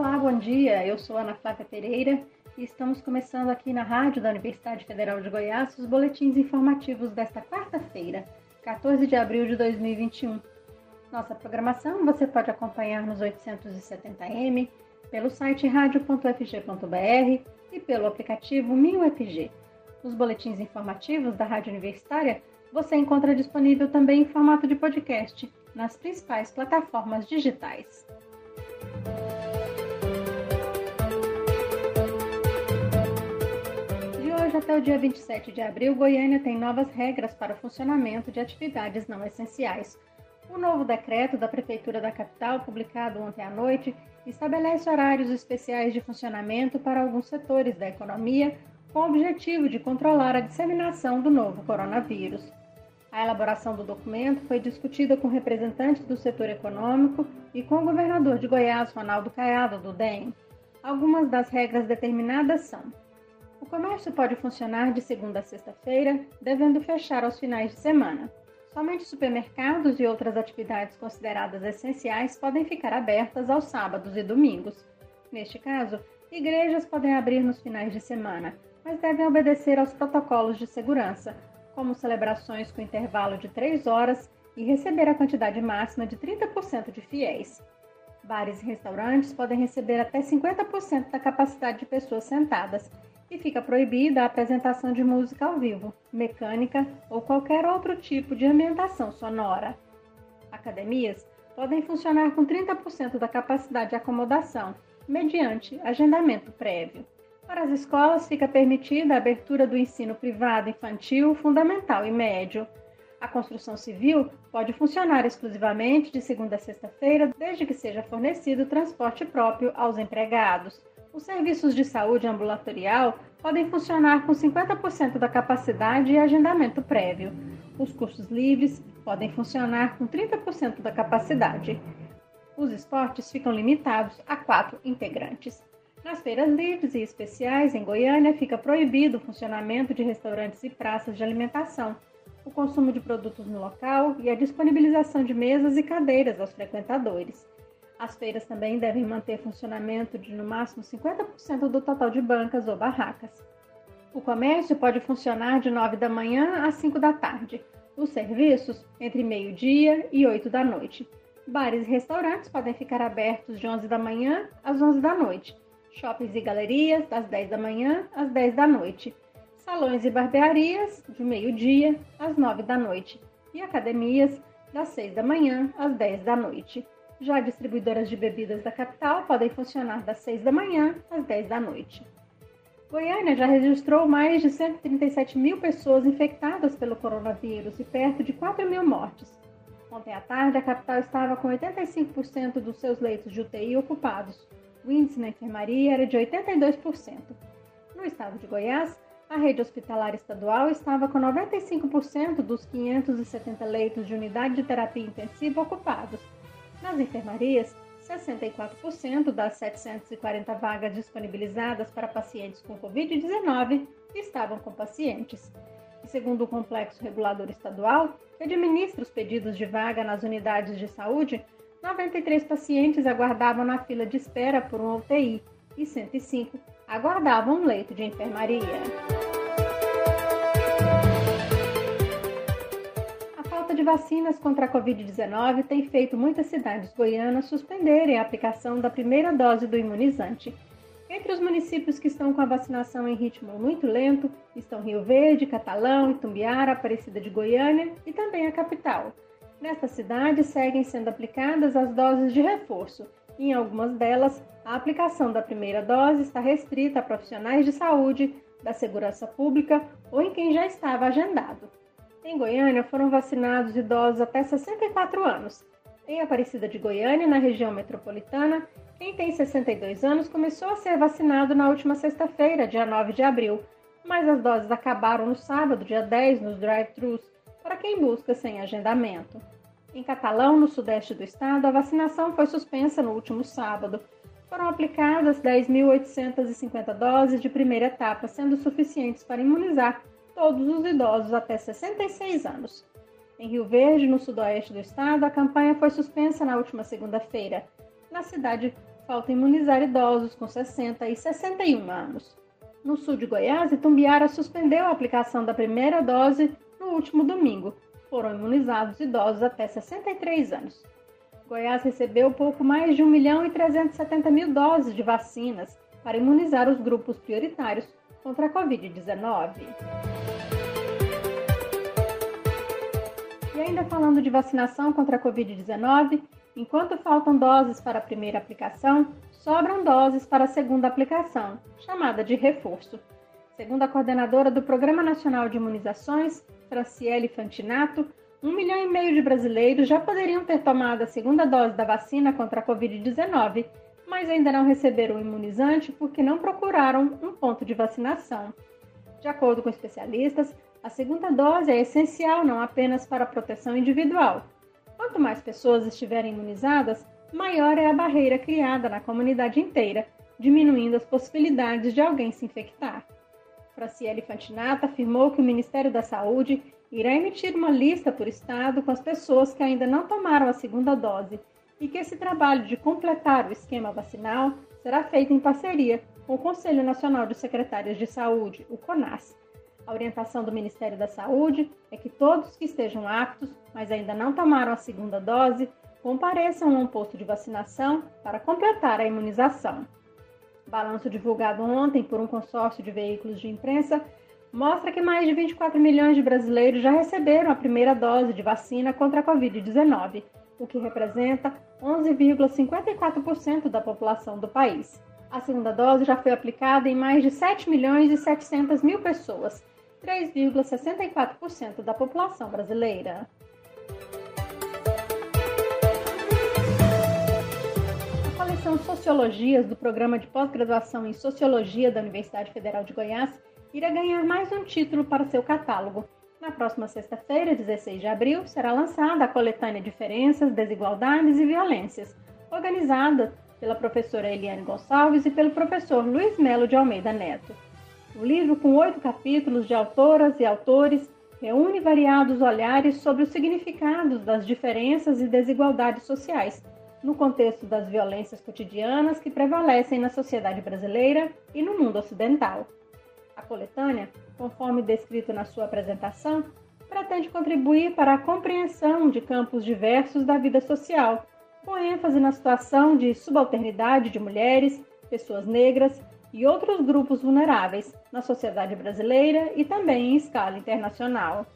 Olá, bom dia. Eu sou Ana Flávia Pereira e estamos começando aqui na Rádio da Universidade Federal de Goiás os boletins informativos desta quarta-feira, 14 de abril de 2021. Nossa programação você pode acompanhar nos 870m, pelo site radio.fg.br e pelo aplicativo MinUFG. Os boletins informativos da Rádio Universitária você encontra disponível também em formato de podcast nas principais plataformas digitais. Até o dia 27 de abril, Goiânia tem novas regras para o funcionamento de atividades não essenciais. O novo decreto da Prefeitura da capital, publicado ontem à noite, estabelece horários especiais de funcionamento para alguns setores da economia, com o objetivo de controlar a disseminação do novo coronavírus. A elaboração do documento foi discutida com representantes do setor econômico e com o governador de Goiás, Ronaldo Caiado, do DEM. Algumas das regras determinadas são: comércio pode funcionar de segunda a sexta-feira, devendo fechar aos finais de semana. Somente supermercados e outras atividades consideradas essenciais podem ficar abertas aos sábados e domingos. Neste caso, igrejas podem abrir nos finais de semana, mas devem obedecer aos protocolos de segurança, como celebrações com intervalo de 3 horas e receber a quantidade máxima de 30% de fiéis. Bares e restaurantes podem receber até 50% da capacidade de pessoas sentadas e fica proibida a apresentação de música ao vivo, mecânica ou qualquer outro tipo de ambientação sonora. Academias podem funcionar com 30% da capacidade de acomodação, mediante agendamento prévio. Para as escolas, fica permitida a abertura do ensino privado infantil, fundamental e médio. A construção civil pode funcionar exclusivamente de segunda a sexta-feira, desde que seja fornecido transporte próprio aos empregados. Os serviços de saúde ambulatorial podem funcionar com 50% da capacidade e agendamento prévio. Os cursos livres podem funcionar com 30% da capacidade. Os esportes ficam limitados a quatro integrantes. Nas feiras livres e especiais em Goiânia fica proibido o funcionamento de restaurantes e praças de alimentação, o consumo de produtos no local e a disponibilização de mesas e cadeiras aos frequentadores. As feiras também devem manter funcionamento de no máximo 50% do total de bancas ou barracas. O comércio pode funcionar de 9 da manhã às 5 da tarde. Os serviços entre meio-dia e 8 da noite. Bares e restaurantes podem ficar abertos de 11 da manhã às 11 da noite shoppings e galerias das 10 da manhã às 10 da noite, salões e barbearias de meio-dia às 9 da noite e academias das 6 da manhã às 10 da noite. Já distribuidoras de bebidas da capital podem funcionar das 6 da manhã às 10 da noite. Goiânia já registrou mais de 137 mil pessoas infectadas pelo coronavírus e perto de 4 mil mortes. Ontem à tarde, a capital estava com 85% dos seus leitos de UTI ocupados, o índice na enfermaria era de 82%. No estado de Goiás, a rede hospitalar estadual estava com 95% dos 570 leitos de unidade de terapia intensiva ocupados. Nas enfermarias, 64% das 740 vagas disponibilizadas para pacientes com Covid-19 estavam com pacientes. E segundo o Complexo Regulador Estadual, que administra os pedidos de vaga nas unidades de saúde, 93 pacientes aguardavam na fila de espera por um UTI e 105 aguardavam um leito de enfermaria. Falta de vacinas contra a Covid-19 tem feito muitas cidades goianas suspenderem a aplicação da primeira dose do imunizante. Entre os municípios que estão com a vacinação em ritmo muito lento estão Rio Verde, Catalão, Itumbiara, Aparecida de Goiânia e também a capital. Nesta cidade seguem sendo aplicadas as doses de reforço. Em algumas delas, a aplicação da primeira dose está restrita a profissionais de saúde, da segurança pública ou em quem já estava agendado. Em Goiânia foram vacinados idosos até 64 anos. Em Aparecida de Goiânia, na região metropolitana, quem tem 62 anos começou a ser vacinado na última sexta-feira, dia 9 de abril, mas as doses acabaram no sábado, dia 10, nos drive-thrus para quem busca sem agendamento. Em Catalão, no sudeste do estado, a vacinação foi suspensa no último sábado. Foram aplicadas 10.850 doses de primeira etapa, sendo suficientes para imunizar todos os idosos até 66 anos. Em Rio Verde, no sudoeste do estado, a campanha foi suspensa na última segunda-feira. Na cidade, falta imunizar idosos com 60 e 61 anos. No sul de Goiás, Itumbiara suspendeu a aplicação da primeira dose no último domingo. Foram imunizados idosos até 63 anos. Goiás recebeu pouco mais de 1 milhão e 370 mil doses de vacinas para imunizar os grupos prioritários contra a Covid-19. E ainda falando de vacinação contra a Covid-19, enquanto faltam doses para a primeira aplicação, sobram doses para a segunda aplicação, chamada de reforço. Segundo a coordenadora do Programa Nacional de Imunizações, Franciele Fantinato, um milhão e meio de brasileiros já poderiam ter tomado a segunda dose da vacina contra a Covid-19, mas ainda não receberam o imunizante porque não procuraram um ponto de vacinação. De acordo com especialistas, a segunda dose é essencial não apenas para a proteção individual. Quanto mais pessoas estiverem imunizadas, maior é a barreira criada na comunidade inteira, diminuindo as possibilidades de alguém se infectar. Fraciele Fantinato afirmou que o Ministério da Saúde irá emitir uma lista por estado com as pessoas que ainda não tomaram a segunda dose e que esse trabalho de completar o esquema vacinal será feito em parceria com o Conselho Nacional de Secretárias de Saúde, o CONAS. A orientação do Ministério da Saúde é que todos que estejam aptos, mas ainda não tomaram a segunda dose, compareçam a um posto de vacinação para completar a imunização. Balanço divulgado ontem por um consórcio de veículos de imprensa mostra que mais de 24 milhões de brasileiros já receberam a primeira dose de vacina contra a Covid-19, o que representa 11,54% da população do país. A segunda dose já foi aplicada em mais de 7 milhões e 700 mil pessoas, 3,64% da população brasileira. A coleção Sociologias do programa de pós-graduação em Sociologia da Universidade Federal de Goiás irá ganhar mais um título para seu catálogo. Na próxima sexta-feira, 16 de abril, será lançada a coletânea Diferenças, Desigualdades e Violências, organizada pela professora Eliane Gonçalves e pelo professor Luiz Melo de Almeida Neto. O livro, com oito capítulos de autoras e autores, reúne variados olhares sobre os significados das diferenças e desigualdades sociais, no contexto das violências cotidianas que prevalecem na sociedade brasileira e no mundo ocidental. A coletânea, conforme descrito na sua apresentação, pretende contribuir para a compreensão de campos diversos da vida social, com ênfase na situação de subalternidade de mulheres, pessoas negras e outros grupos vulneráveis na sociedade brasileira e também em escala internacional.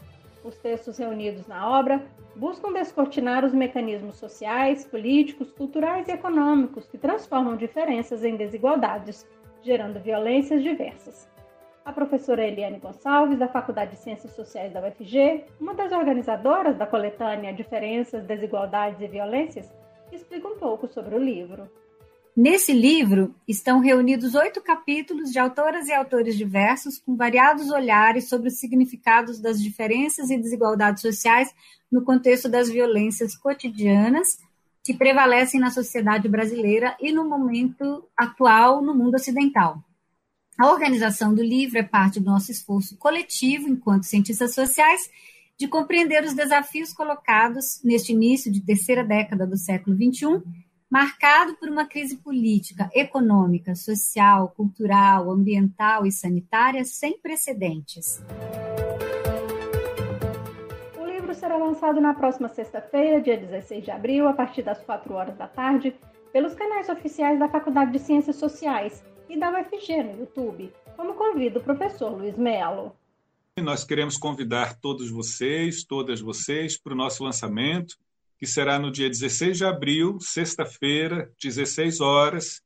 Os textos reunidos na obra buscam descortinar os mecanismos sociais, políticos, culturais e econômicos que transformam diferenças em desigualdades, gerando violências diversas. A professora Eliane Gonçalves, da Faculdade de Ciências Sociais da UFG, uma das organizadoras da coletânea Diferenças, Desigualdades e Violências, explica um pouco sobre o livro. Nesse livro estão reunidos oito capítulos de autoras e autores diversos, com variados olhares sobre os significados das diferenças e desigualdades sociais no contexto das violências cotidianas que prevalecem na sociedade brasileira e no momento atual no mundo ocidental. A organização do livro é parte do nosso esforço coletivo, enquanto cientistas sociais, de compreender os desafios colocados neste início de terceira década do século XXI marcado por uma crise política, econômica, social, cultural, ambiental e sanitária sem precedentes. O livro será lançado na próxima sexta-feira, dia 16 de abril, a partir das 4 horas da tarde, pelos canais oficiais da Faculdade de Ciências Sociais e da UFG no YouTube, como convida o professor Luiz Melo. Nós queremos convidar todos vocês, todas vocês, para o nosso lançamento que será no dia 16 de abril, sexta-feira, 16 horas,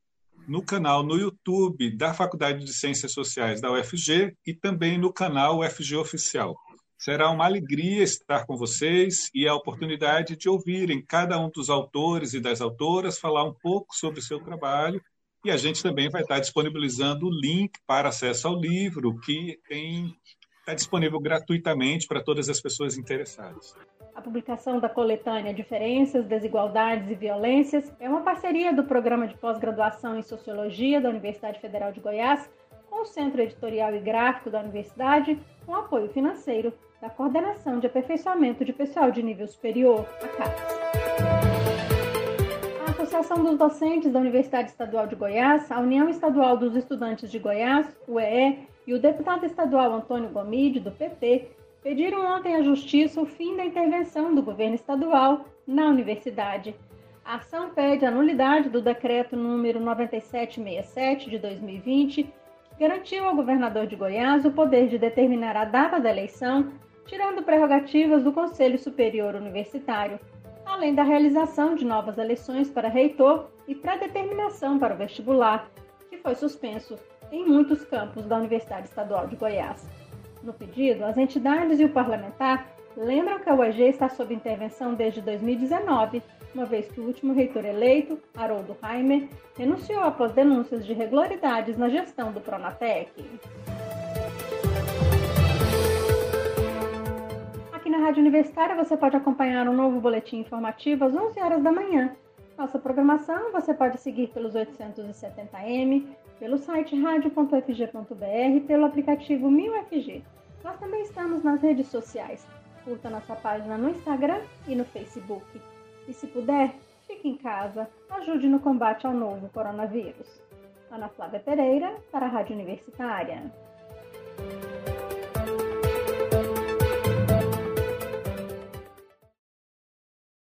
no canal no YouTube da Faculdade de Ciências Sociais da UFG e também no canal UFG Oficial. Será uma alegria estar com vocês e a oportunidade de ouvirem cada um dos autores e das autoras falar um pouco sobre o seu trabalho. E a gente também vai estar disponibilizando o link para acesso ao livro, que tem, está disponível gratuitamente para todas as pessoas interessadas. A publicação da coletânea Diferenças, Desigualdades e Violências é uma parceria do Programa de Pós-Graduação em Sociologia da Universidade Federal de Goiás com o Centro Editorial e Gráfico da Universidade, com apoio financeiro da Coordenação de Aperfeiçoamento de Pessoal de Nível Superior, a CAPES. Associação dos Docentes da Universidade Estadual de Goiás, a União Estadual dos Estudantes de Goiás, UEE, e o deputado estadual Antônio Gomide, do PT, pediram ontem à Justiça o fim da intervenção do governo estadual na universidade. A ação pede a nulidade do decreto número 9767 de 2020, que garantiu ao governador de Goiás o poder de determinar a data da eleição, tirando prerrogativas do Conselho Superior Universitário, além da realização de novas eleições para reitor e pré-determinação para o vestibular, que foi suspenso em muitos campos da Universidade Estadual de Goiás. No pedido, as entidades e o parlamentar lembram que a UEG está sob intervenção desde 2019, uma vez que o último reitor eleito, Haroldo Heimer, renunciou após denúncias de irregularidades na gestão do Pronatec. Na Rádio Universitária você pode acompanhar um novo boletim informativo às 11 horas da manhã. Nossa programação você pode seguir pelos 870m, pelo site radio.fg.br, pelo aplicativo 1000FG. Nós também estamos nas redes sociais. Curta nossa página no Instagram e no Facebook. E se puder, fique em casa, ajude no combate ao novo coronavírus. Ana Flávia Pereira, para a Rádio Universitária.